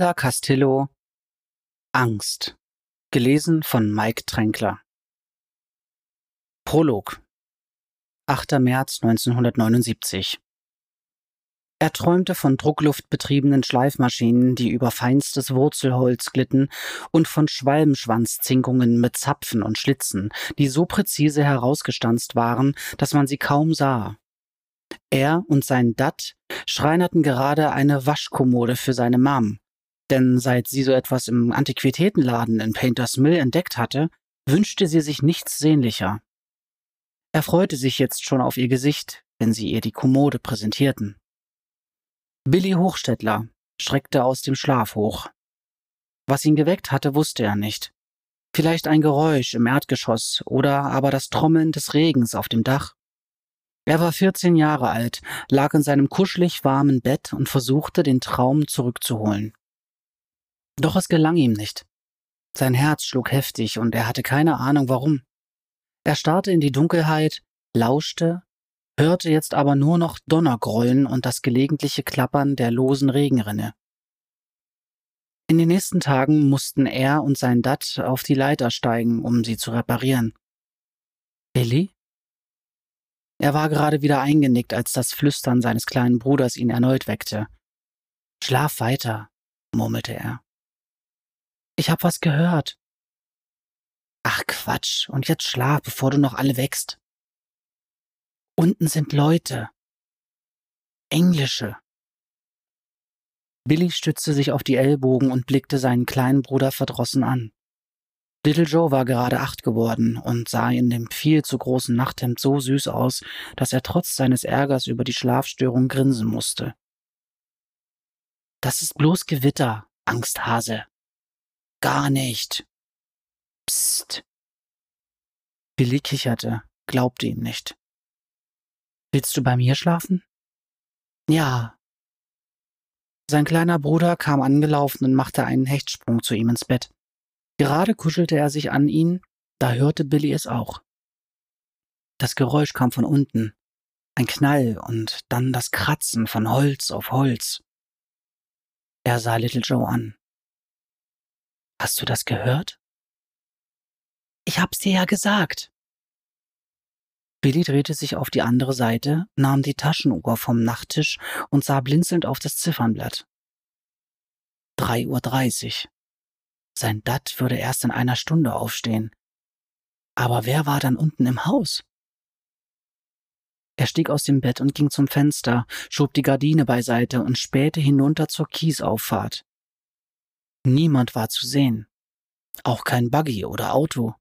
Linda Castillo Angst. Gelesen von Mike Tränkler. Prolog. 8. März 1979. Er träumte von druckluftbetriebenen Schleifmaschinen, die über feinstes Wurzelholz glitten, und von Schwalbenschwanzzinkungen mit Zapfen und Schlitzen, die so präzise herausgestanzt waren, dass man sie kaum sah. Er und sein Dat schreinerten gerade eine Waschkommode für seine Mom, denn seit sie so etwas im Antiquitätenladen in Painters Mill entdeckt hatte, wünschte sie sich nichts sehnlicher. Er freute sich jetzt schon auf ihr Gesicht, wenn sie ihr die Kommode präsentierten. Billy Hochstädtler schreckte aus dem Schlaf hoch. Was ihn geweckt hatte, wusste er nicht. Vielleicht ein Geräusch im Erdgeschoss oder aber das Trommeln des Regens auf dem Dach. Er war 14 Jahre alt, lag in seinem kuschelig warmen Bett und versuchte, den Traum zurückzuholen. Doch es gelang ihm nicht. Sein Herz schlug heftig und er hatte keine Ahnung warum. Er starrte in die Dunkelheit, lauschte, hörte jetzt aber nur noch Donnergrollen und das gelegentliche Klappern der losen Regenrinne. In den nächsten Tagen mussten er und sein Dat auf die Leiter steigen, um sie zu reparieren. Billy? Er war gerade wieder eingenickt, als das Flüstern seines kleinen Bruders ihn erneut weckte. Schlaf weiter, murmelte er. Ich hab was gehört. Ach Quatsch, und jetzt schlaf, bevor du noch alle wächst. Unten sind Leute. Englische. Billy stützte sich auf die Ellbogen und blickte seinen kleinen Bruder verdrossen an. Little Joe war gerade acht geworden und sah in dem viel zu großen Nachthemd so süß aus, dass er trotz seines Ärgers über die Schlafstörung grinsen musste. Das ist bloß Gewitter, Angsthase. Gar nicht. Psst. Billy kicherte, glaubte ihm nicht. Willst du bei mir schlafen? Ja. Sein kleiner Bruder kam angelaufen und machte einen Hechtsprung zu ihm ins Bett. Gerade kuschelte er sich an ihn, da hörte Billy es auch. Das Geräusch kam von unten, ein Knall und dann das Kratzen von Holz auf Holz. Er sah Little Joe an. Hast du das gehört? Ich hab's dir ja gesagt. Billy drehte sich auf die andere Seite, nahm die Taschenuhr vom Nachttisch und sah blinzelnd auf das Ziffernblatt. Drei Uhr. dreißig. Sein Dat würde erst in einer Stunde aufstehen. Aber wer war dann unten im Haus? Er stieg aus dem Bett und ging zum Fenster, schob die Gardine beiseite und spähte hinunter zur Kiesauffahrt. Niemand war zu sehen. Auch kein Buggy oder Auto.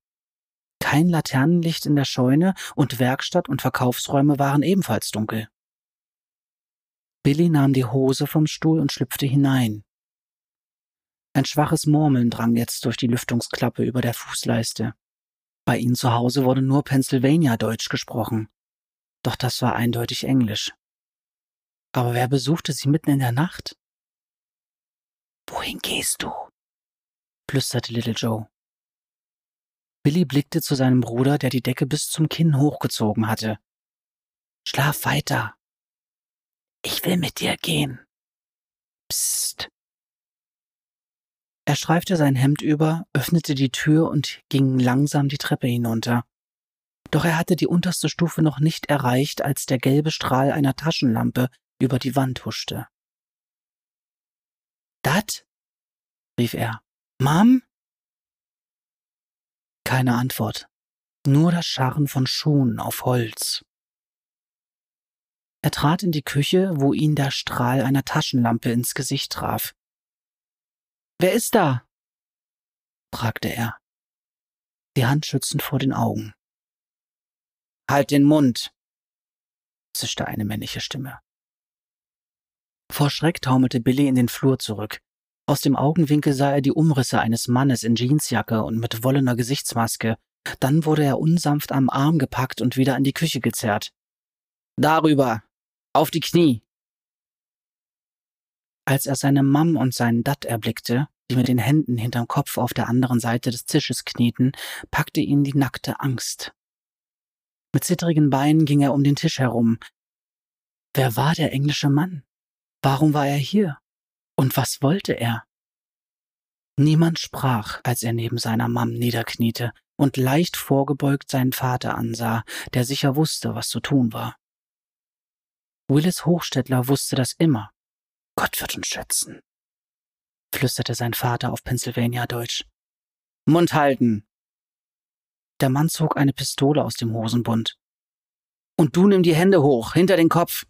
Kein Laternenlicht in der Scheune und Werkstatt und Verkaufsräume waren ebenfalls dunkel. Billy nahm die Hose vom Stuhl und schlüpfte hinein. Ein schwaches Murmeln drang jetzt durch die Lüftungsklappe über der Fußleiste. Bei ihnen zu Hause wurde nur Pennsylvania Deutsch gesprochen. Doch das war eindeutig Englisch. Aber wer besuchte sie mitten in der Nacht? Wohin gehst du? flüsterte Little Joe. Billy blickte zu seinem Bruder, der die Decke bis zum Kinn hochgezogen hatte. Schlaf weiter. Ich will mit dir gehen. Psst. Er streifte sein Hemd über, öffnete die Tür und ging langsam die Treppe hinunter. Doch er hatte die unterste Stufe noch nicht erreicht, als der gelbe Strahl einer Taschenlampe über die Wand huschte. Dat? rief er. Mom? Keine Antwort, nur das Scharren von Schuhen auf Holz. Er trat in die Küche, wo ihn der Strahl einer Taschenlampe ins Gesicht traf. Wer ist da? fragte er. Die Handschützen vor den Augen. Halt den Mund, zischte eine männliche Stimme. Vor Schreck taumelte Billy in den Flur zurück. Aus dem Augenwinkel sah er die Umrisse eines Mannes in Jeansjacke und mit wollener Gesichtsmaske. Dann wurde er unsanft am Arm gepackt und wieder in die Küche gezerrt. Darüber. Auf die Knie. Als er seine Mam und seinen Dat erblickte, die mit den Händen hinterm Kopf auf der anderen Seite des Tisches knieten, packte ihn die nackte Angst. Mit zittrigen Beinen ging er um den Tisch herum. Wer war der englische Mann? Warum war er hier? Und was wollte er? Niemand sprach, als er neben seiner Mam niederkniete und leicht vorgebeugt seinen Vater ansah, der sicher wusste, was zu tun war. Willis Hochstädtler wusste das immer. Gott wird uns schützen, flüsterte sein Vater auf Pennsylvania-Deutsch. Mund halten! Der Mann zog eine Pistole aus dem Hosenbund. Und du nimm die Hände hoch, hinter den Kopf!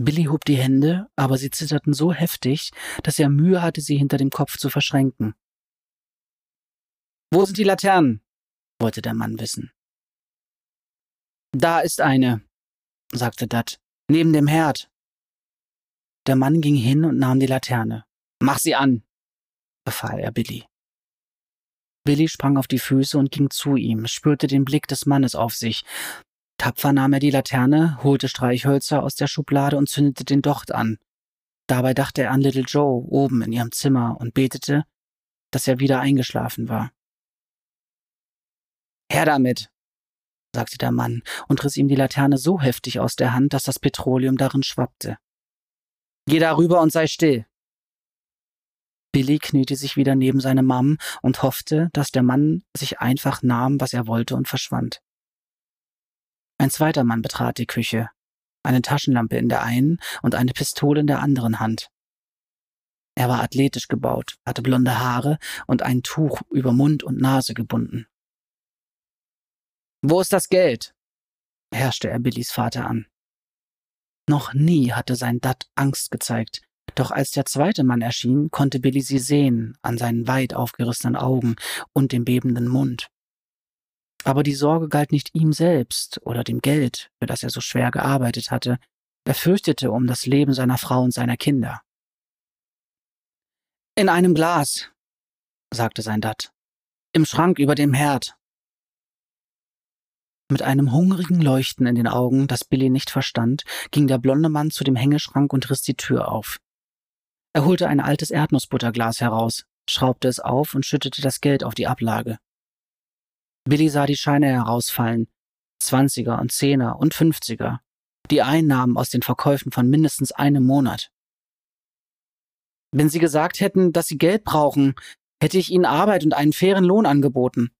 Billy hob die Hände, aber sie zitterten so heftig, dass er Mühe hatte, sie hinter dem Kopf zu verschränken. Wo sind die Laternen? wollte der Mann wissen. Da ist eine, sagte Dat, neben dem Herd. Der Mann ging hin und nahm die Laterne. Mach sie an, befahl er Billy. Billy sprang auf die Füße und ging zu ihm, spürte den Blick des Mannes auf sich. Tapfer nahm er die Laterne, holte Streichhölzer aus der Schublade und zündete den Docht an. Dabei dachte er an Little Joe oben in ihrem Zimmer und betete, dass er wieder eingeschlafen war. Her damit, sagte der Mann und riss ihm die Laterne so heftig aus der Hand, dass das Petroleum darin schwappte. Geh darüber und sei still. Billy kniete sich wieder neben seine Mom und hoffte, dass der Mann sich einfach nahm, was er wollte und verschwand. Ein zweiter Mann betrat die Küche, eine Taschenlampe in der einen und eine Pistole in der anderen Hand. Er war athletisch gebaut, hatte blonde Haare und ein Tuch über Mund und Nase gebunden. Wo ist das Geld? herrschte er Billys Vater an. Noch nie hatte sein Dad Angst gezeigt, doch als der zweite Mann erschien, konnte Billy sie sehen, an seinen weit aufgerissenen Augen und dem bebenden Mund. Aber die Sorge galt nicht ihm selbst oder dem Geld, für das er so schwer gearbeitet hatte, er fürchtete um das Leben seiner Frau und seiner Kinder. In einem Glas, sagte sein Dad, im Schrank über dem Herd. Mit einem hungrigen Leuchten in den Augen, das Billy nicht verstand, ging der blonde Mann zu dem Hängeschrank und riss die Tür auf. Er holte ein altes Erdnussbutterglas heraus, schraubte es auf und schüttete das Geld auf die Ablage. Billy sah die Scheine herausfallen, Zwanziger und Zehner und Fünfziger, die Einnahmen aus den Verkäufen von mindestens einem Monat. Wenn Sie gesagt hätten, dass Sie Geld brauchen, hätte ich Ihnen Arbeit und einen fairen Lohn angeboten,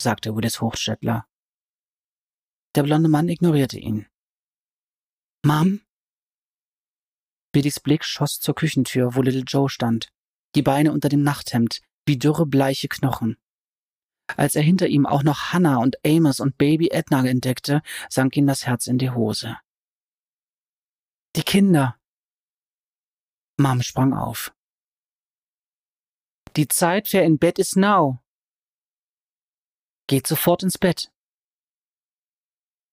sagte Willis Hochstädtler. Der blonde Mann ignorierte ihn. Mom? Billys Blick schoss zur Küchentür, wo Little Joe stand, die Beine unter dem Nachthemd, wie dürre bleiche Knochen. Als er hinter ihm auch noch Hannah und Amos und Baby Edna entdeckte, sank ihm das Herz in die Hose. Die Kinder. Mom sprang auf. Die Zeit für in Bett ist now. Geht sofort ins Bett.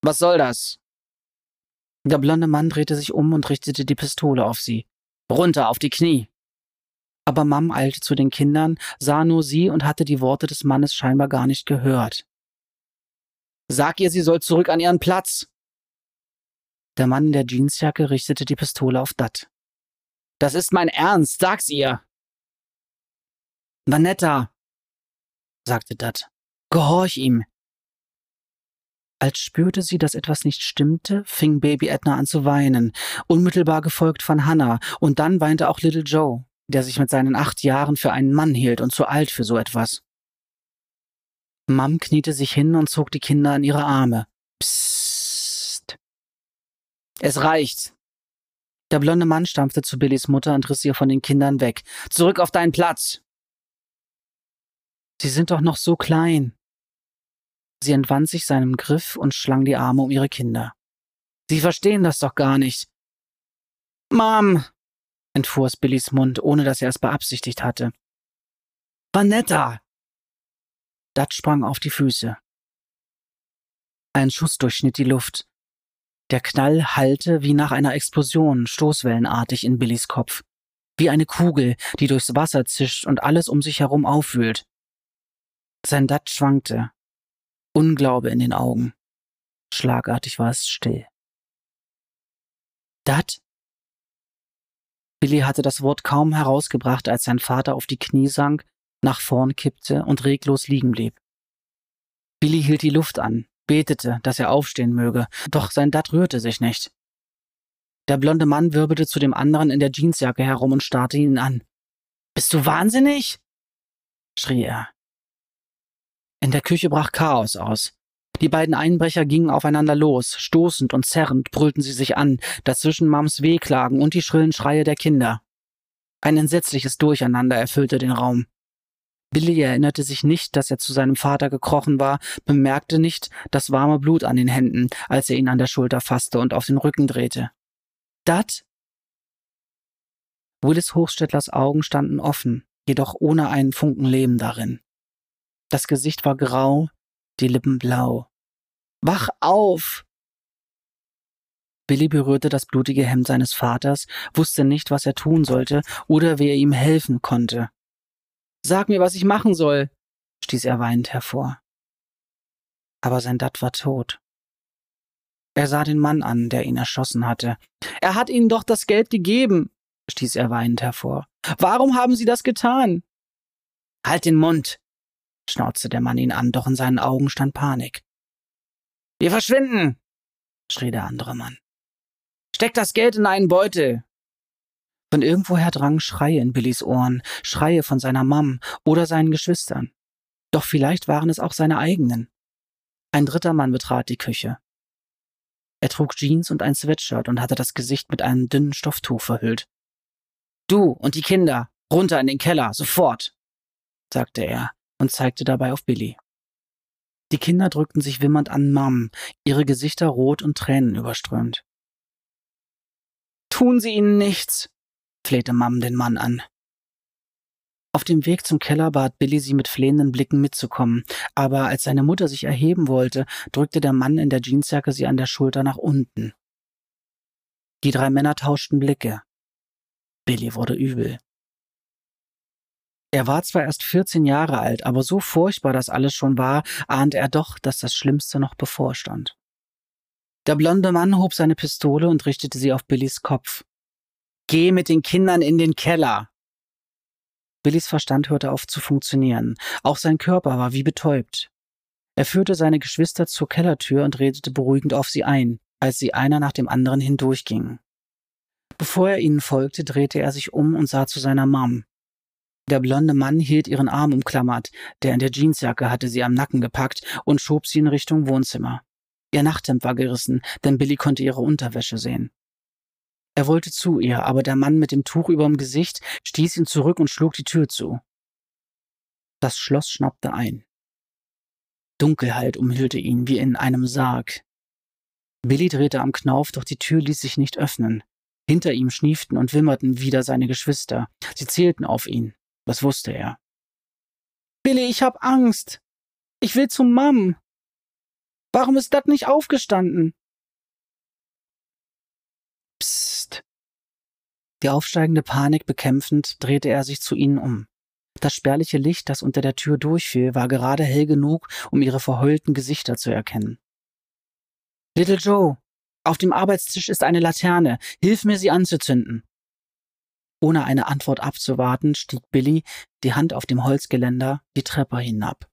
Was soll das? Der blonde Mann drehte sich um und richtete die Pistole auf sie. Runter auf die Knie. Aber Mam eilte zu den Kindern, sah nur sie und hatte die Worte des Mannes scheinbar gar nicht gehört. Sag ihr, sie soll zurück an ihren Platz. Der Mann in der Jeansjacke richtete die Pistole auf Dat. Das ist mein Ernst, sag's ihr. Vanetta, sagte Dat. Gehorch ihm. Als spürte sie, dass etwas nicht stimmte, fing Baby Edna an zu weinen, unmittelbar gefolgt von Hannah, und dann weinte auch Little Joe, der sich mit seinen acht Jahren für einen Mann hielt und zu alt für so etwas. Mom kniete sich hin und zog die Kinder in ihre Arme. Psst. Es reicht. Der blonde Mann stampfte zu Billys Mutter und riss ihr von den Kindern weg. Zurück auf deinen Platz. Sie sind doch noch so klein, Sie entwand sich seinem Griff und schlang die Arme um ihre Kinder. Sie verstehen das doch gar nicht. Mom, entfuhr es Billys Mund, ohne dass er es beabsichtigt hatte. Vanetta! Dat sprang auf die Füße. Ein Schuss durchschnitt die Luft. Der Knall hallte wie nach einer Explosion stoßwellenartig in Billys Kopf. Wie eine Kugel, die durchs Wasser zischt und alles um sich herum aufwühlt. Sein Dat schwankte, Unglaube in den Augen. Schlagartig war es still. Dat? Billy hatte das Wort kaum herausgebracht, als sein Vater auf die Knie sank, nach vorn kippte und reglos liegen blieb. Billy hielt die Luft an, betete, dass er aufstehen möge, doch sein Dat rührte sich nicht. Der blonde Mann wirbelte zu dem anderen in der Jeansjacke herum und starrte ihn an. Bist du wahnsinnig? schrie er. In der Küche brach Chaos aus. Die beiden Einbrecher gingen aufeinander los, stoßend und zerrend brüllten sie sich an, dazwischen Mams Wehklagen und die schrillen Schreie der Kinder. Ein entsetzliches Durcheinander erfüllte den Raum. Billy erinnerte sich nicht, dass er zu seinem Vater gekrochen war, bemerkte nicht das warme Blut an den Händen, als er ihn an der Schulter fasste und auf den Rücken drehte. Dat? Willis Hochstettlers Augen standen offen, jedoch ohne einen Funken Leben darin. Das Gesicht war grau, die Lippen blau. Wach auf! Billy berührte das blutige Hemd seines Vaters, wusste nicht, was er tun sollte oder wer ihm helfen konnte. Sag mir, was ich machen soll, stieß er weinend hervor. Aber sein Dad war tot. Er sah den Mann an, der ihn erschossen hatte. Er hat ihnen doch das Geld gegeben, stieß er weinend hervor. Warum haben Sie das getan? Halt den Mund, schnauzte der Mann ihn an, doch in seinen Augen stand Panik. Wir verschwinden, schrie der andere Mann. Steck das Geld in einen Beutel. Von irgendwoher drangen Schreie in Billys Ohren, Schreie von seiner Mam oder seinen Geschwistern. Doch vielleicht waren es auch seine eigenen. Ein dritter Mann betrat die Küche. Er trug Jeans und ein Sweatshirt und hatte das Gesicht mit einem dünnen Stofftuch verhüllt. Du und die Kinder, runter in den Keller, sofort, sagte er und zeigte dabei auf Billy. Die Kinder drückten sich wimmernd an Mam, ihre Gesichter rot und Tränen überströmt. Tun Sie ihnen nichts, flehte Mam den Mann an. Auf dem Weg zum Keller bat Billy sie mit flehenden Blicken mitzukommen, aber als seine Mutter sich erheben wollte, drückte der Mann in der Jeansjacke sie an der Schulter nach unten. Die drei Männer tauschten Blicke. Billy wurde übel. Er war zwar erst 14 Jahre alt, aber so furchtbar das alles schon war, ahnte er doch, dass das Schlimmste noch bevorstand. Der blonde Mann hob seine Pistole und richtete sie auf Billys Kopf. Geh mit den Kindern in den Keller! Billys Verstand hörte auf zu funktionieren. Auch sein Körper war wie betäubt. Er führte seine Geschwister zur Kellertür und redete beruhigend auf sie ein, als sie einer nach dem anderen hindurchgingen. Bevor er ihnen folgte, drehte er sich um und sah zu seiner Mom. Der blonde Mann hielt ihren Arm umklammert, der in der Jeansjacke hatte sie am Nacken gepackt und schob sie in Richtung Wohnzimmer. Ihr Nachthemd war gerissen, denn Billy konnte ihre Unterwäsche sehen. Er wollte zu ihr, aber der Mann mit dem Tuch überm Gesicht stieß ihn zurück und schlug die Tür zu. Das Schloss schnappte ein. Dunkelheit umhüllte ihn wie in einem Sarg. Billy drehte am Knauf, doch die Tür ließ sich nicht öffnen. Hinter ihm schnieften und wimmerten wieder seine Geschwister. Sie zählten auf ihn. Das wusste er. Billy, ich hab Angst. Ich will zum Mam. Warum ist dat nicht aufgestanden? Psst. Die aufsteigende Panik bekämpfend drehte er sich zu ihnen um. Das spärliche Licht, das unter der Tür durchfiel, war gerade hell genug, um ihre verheulten Gesichter zu erkennen. Little Joe, auf dem Arbeitstisch ist eine Laterne. Hilf mir, sie anzuzünden. Ohne eine Antwort abzuwarten, stieg Billy, die Hand auf dem Holzgeländer, die Treppe hinab.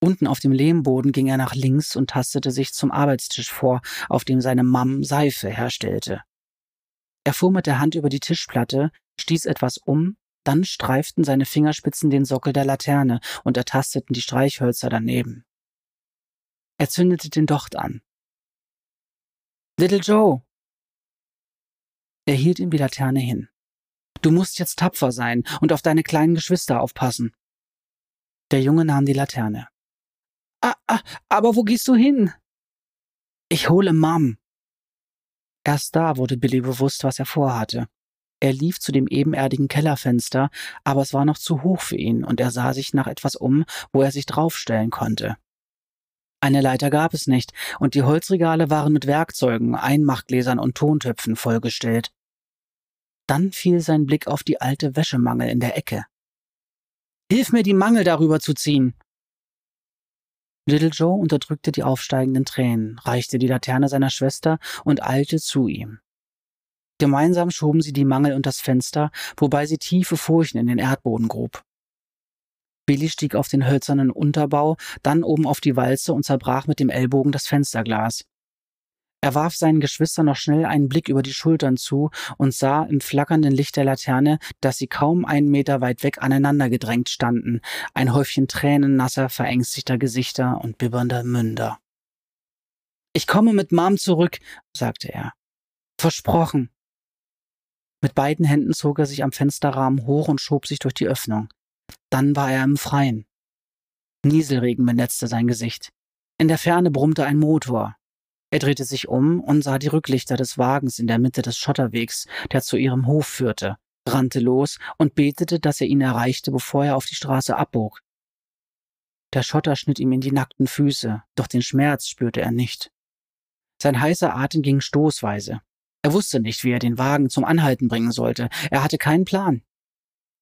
Unten auf dem Lehmboden ging er nach links und tastete sich zum Arbeitstisch vor, auf dem seine Mam Seife herstellte. Er fuhr mit der Hand über die Tischplatte, stieß etwas um, dann streiften seine Fingerspitzen den Sockel der Laterne und ertasteten die Streichhölzer daneben. Er zündete den Docht an. Little Joe! Er hielt ihm die Laterne hin. Du musst jetzt tapfer sein und auf deine kleinen Geschwister aufpassen. Der Junge nahm die Laterne. Ah, ah, aber wo gehst du hin? Ich hole Mom. Erst da wurde Billy bewusst, was er vorhatte. Er lief zu dem ebenerdigen Kellerfenster, aber es war noch zu hoch für ihn und er sah sich nach etwas um, wo er sich draufstellen konnte. Eine Leiter gab es nicht, und die Holzregale waren mit Werkzeugen, Einmachgläsern und Tontöpfen vollgestellt. Dann fiel sein Blick auf die alte Wäschemangel in der Ecke. Hilf mir, die Mangel darüber zu ziehen! Little Joe unterdrückte die aufsteigenden Tränen, reichte die Laterne seiner Schwester und eilte zu ihm. Gemeinsam schoben sie die Mangel und das Fenster, wobei sie tiefe Furchen in den Erdboden grub. Billy stieg auf den hölzernen Unterbau, dann oben auf die Walze und zerbrach mit dem Ellbogen das Fensterglas. Er warf seinen Geschwistern noch schnell einen Blick über die Schultern zu und sah im flackernden Licht der Laterne, dass sie kaum einen Meter weit weg aneinander gedrängt standen, ein Häufchen tränennasser, verängstigter Gesichter und bibbernder Münder. Ich komme mit Mom zurück, sagte er. Versprochen. Mit beiden Händen zog er sich am Fensterrahmen hoch und schob sich durch die Öffnung. Dann war er im Freien. Nieselregen benetzte sein Gesicht. In der Ferne brummte ein Motor. Er drehte sich um und sah die Rücklichter des Wagens in der Mitte des Schotterwegs, der zu ihrem Hof führte, rannte los und betete, dass er ihn erreichte, bevor er auf die Straße abbog. Der Schotter schnitt ihm in die nackten Füße, doch den Schmerz spürte er nicht. Sein heißer Atem ging stoßweise. Er wusste nicht, wie er den Wagen zum Anhalten bringen sollte. Er hatte keinen Plan.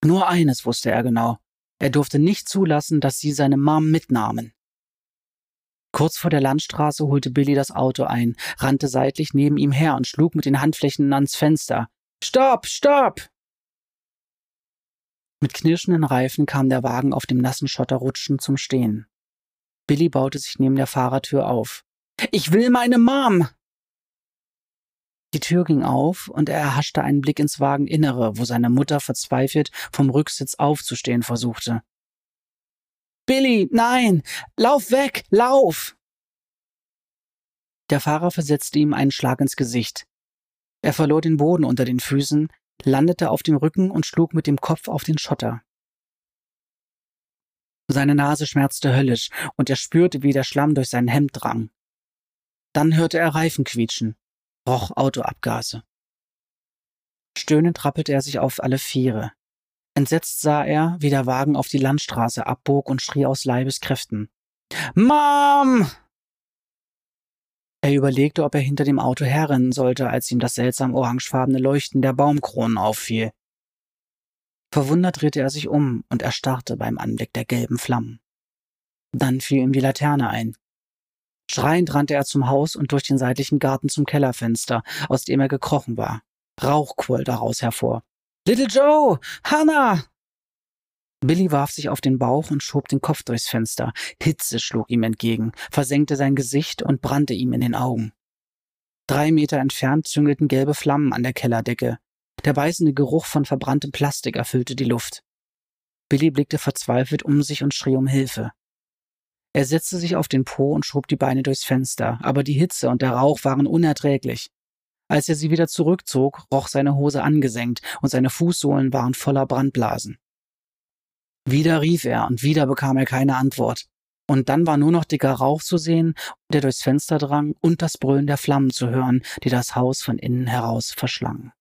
Nur eines wusste er genau. Er durfte nicht zulassen, dass sie seine Mom mitnahmen. Kurz vor der Landstraße holte Billy das Auto ein, rannte seitlich neben ihm her und schlug mit den Handflächen ans Fenster. Stopp, stopp! Mit knirschenden Reifen kam der Wagen auf dem nassen Schotter rutschend zum Stehen. Billy baute sich neben der Fahrertür auf. Ich will meine Mom! Die Tür ging auf und er erhaschte einen Blick ins Wageninnere, wo seine Mutter verzweifelt vom Rücksitz aufzustehen versuchte. Billy, nein! Lauf weg! Lauf! Der Fahrer versetzte ihm einen Schlag ins Gesicht. Er verlor den Boden unter den Füßen, landete auf dem Rücken und schlug mit dem Kopf auf den Schotter. Seine Nase schmerzte höllisch und er spürte, wie der Schlamm durch sein Hemd drang. Dann hörte er Reifen quietschen, roch Autoabgase. Stöhnend rappelte er sich auf alle Viere. Entsetzt sah er, wie der Wagen auf die Landstraße abbog und schrie aus Leibeskräften. Mom! Er überlegte, ob er hinter dem Auto herrennen sollte, als ihm das seltsam orangefarbene Leuchten der Baumkronen auffiel. Verwundert drehte er sich um und erstarrte beim Anblick der gelben Flammen. Dann fiel ihm die Laterne ein. Schreiend rannte er zum Haus und durch den seitlichen Garten zum Kellerfenster, aus dem er gekrochen war. Rauch quoll daraus hervor. Little Joe! Hannah! Billy warf sich auf den Bauch und schob den Kopf durchs Fenster. Hitze schlug ihm entgegen, versenkte sein Gesicht und brannte ihm in den Augen. Drei Meter entfernt züngelten gelbe Flammen an der Kellerdecke. Der beißende Geruch von verbranntem Plastik erfüllte die Luft. Billy blickte verzweifelt um sich und schrie um Hilfe. Er setzte sich auf den Po und schob die Beine durchs Fenster, aber die Hitze und der Rauch waren unerträglich. Als er sie wieder zurückzog, roch seine Hose angesenkt und seine Fußsohlen waren voller Brandblasen. Wieder rief er und wieder bekam er keine Antwort. Und dann war nur noch dicker Rauch zu sehen, der durchs Fenster drang und das Brüllen der Flammen zu hören, die das Haus von innen heraus verschlangen.